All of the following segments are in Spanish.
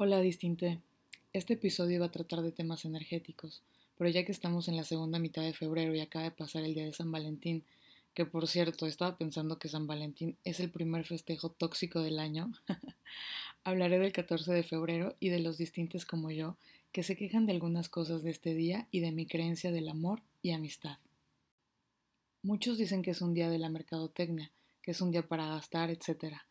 Hola Distinte. Este episodio va a tratar de temas energéticos, pero ya que estamos en la segunda mitad de febrero y acaba de pasar el día de San Valentín, que por cierto estaba pensando que San Valentín es el primer festejo tóxico del año, hablaré del 14 de febrero y de los distintos como yo que se quejan de algunas cosas de este día y de mi creencia del amor y amistad. Muchos dicen que es un día de la mercadotecnia, que es un día para gastar, etcétera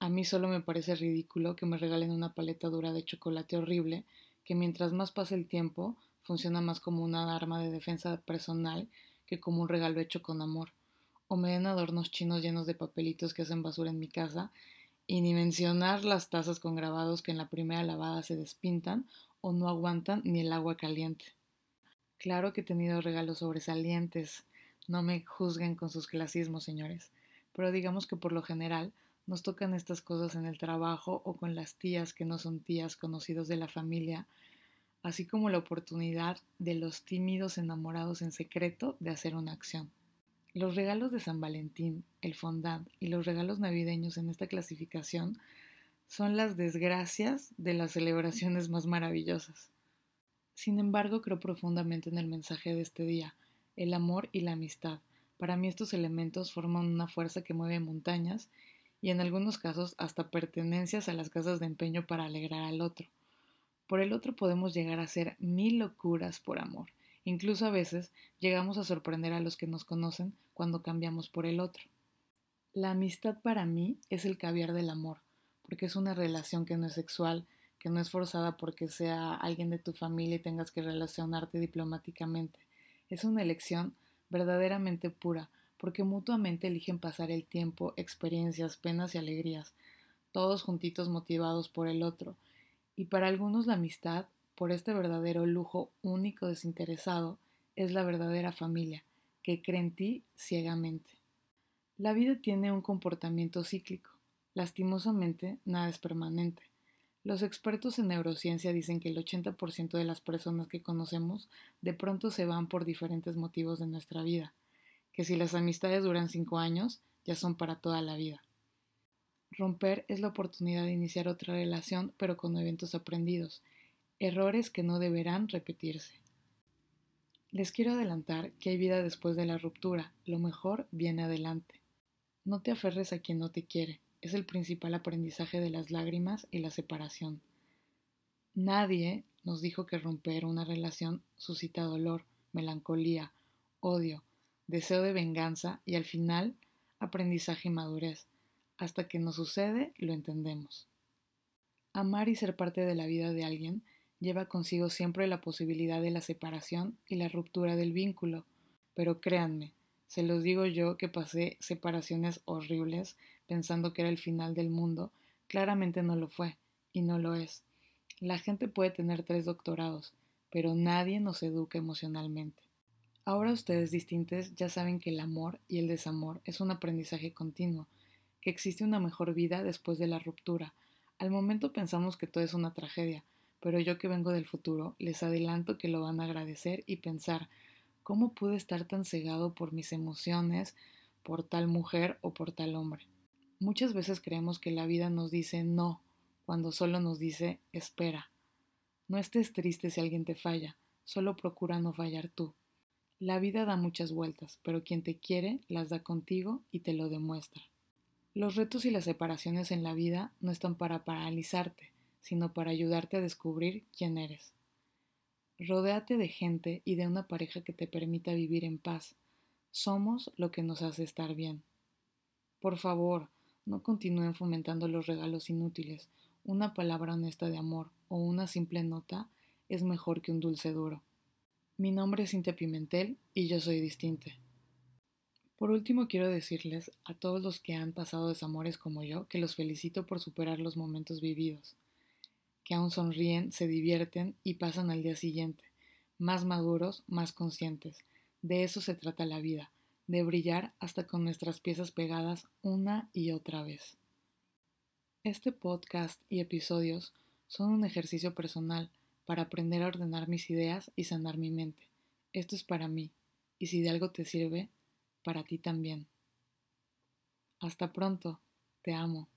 a mí solo me parece ridículo que me regalen una paleta dura de chocolate horrible que mientras más pasa el tiempo funciona más como una arma de defensa personal que como un regalo hecho con amor. O me den adornos chinos llenos de papelitos que hacen basura en mi casa y ni mencionar las tazas con grabados que en la primera lavada se despintan o no aguantan ni el agua caliente. Claro que he tenido regalos sobresalientes, no me juzguen con sus clasismos, señores, pero digamos que por lo general nos tocan estas cosas en el trabajo o con las tías que no son tías conocidos de la familia, así como la oportunidad de los tímidos enamorados en secreto de hacer una acción. Los regalos de San Valentín, el fondant y los regalos navideños en esta clasificación son las desgracias de las celebraciones más maravillosas. Sin embargo, creo profundamente en el mensaje de este día, el amor y la amistad. Para mí estos elementos forman una fuerza que mueve montañas y en algunos casos hasta pertenencias a las casas de empeño para alegrar al otro. Por el otro podemos llegar a hacer mil locuras por amor. Incluso a veces llegamos a sorprender a los que nos conocen cuando cambiamos por el otro. La amistad para mí es el caviar del amor, porque es una relación que no es sexual, que no es forzada porque sea alguien de tu familia y tengas que relacionarte diplomáticamente. Es una elección verdaderamente pura, porque mutuamente eligen pasar el tiempo, experiencias, penas y alegrías, todos juntitos motivados por el otro, y para algunos la amistad, por este verdadero lujo único desinteresado, es la verdadera familia, que cree en ti ciegamente. La vida tiene un comportamiento cíclico. Lastimosamente, nada es permanente. Los expertos en neurociencia dicen que el 80% de las personas que conocemos de pronto se van por diferentes motivos de nuestra vida que si las amistades duran cinco años, ya son para toda la vida. Romper es la oportunidad de iniciar otra relación, pero con eventos aprendidos, errores que no deberán repetirse. Les quiero adelantar que hay vida después de la ruptura, lo mejor viene adelante. No te aferres a quien no te quiere, es el principal aprendizaje de las lágrimas y la separación. Nadie nos dijo que romper una relación suscita dolor, melancolía, odio, deseo de venganza y al final aprendizaje y madurez. Hasta que nos sucede, lo entendemos. Amar y ser parte de la vida de alguien lleva consigo siempre la posibilidad de la separación y la ruptura del vínculo, pero créanme, se los digo yo que pasé separaciones horribles pensando que era el final del mundo, claramente no lo fue, y no lo es. La gente puede tener tres doctorados, pero nadie nos educa emocionalmente. Ahora ustedes distintos ya saben que el amor y el desamor es un aprendizaje continuo, que existe una mejor vida después de la ruptura. Al momento pensamos que todo es una tragedia, pero yo que vengo del futuro les adelanto que lo van a agradecer y pensar cómo pude estar tan cegado por mis emociones, por tal mujer o por tal hombre. Muchas veces creemos que la vida nos dice no, cuando solo nos dice espera. No estés triste si alguien te falla, solo procura no fallar tú. La vida da muchas vueltas, pero quien te quiere las da contigo y te lo demuestra. Los retos y las separaciones en la vida no están para paralizarte, sino para ayudarte a descubrir quién eres. Rodéate de gente y de una pareja que te permita vivir en paz. Somos lo que nos hace estar bien. Por favor, no continúen fomentando los regalos inútiles. Una palabra honesta de amor o una simple nota es mejor que un dulce duro. Mi nombre es Cintia Pimentel y yo soy distinta. Por último, quiero decirles a todos los que han pasado desamores como yo que los felicito por superar los momentos vividos, que aún sonríen, se divierten y pasan al día siguiente, más maduros, más conscientes. De eso se trata la vida, de brillar hasta con nuestras piezas pegadas una y otra vez. Este podcast y episodios son un ejercicio personal para aprender a ordenar mis ideas y sanar mi mente. Esto es para mí, y si de algo te sirve, para ti también. Hasta pronto, te amo.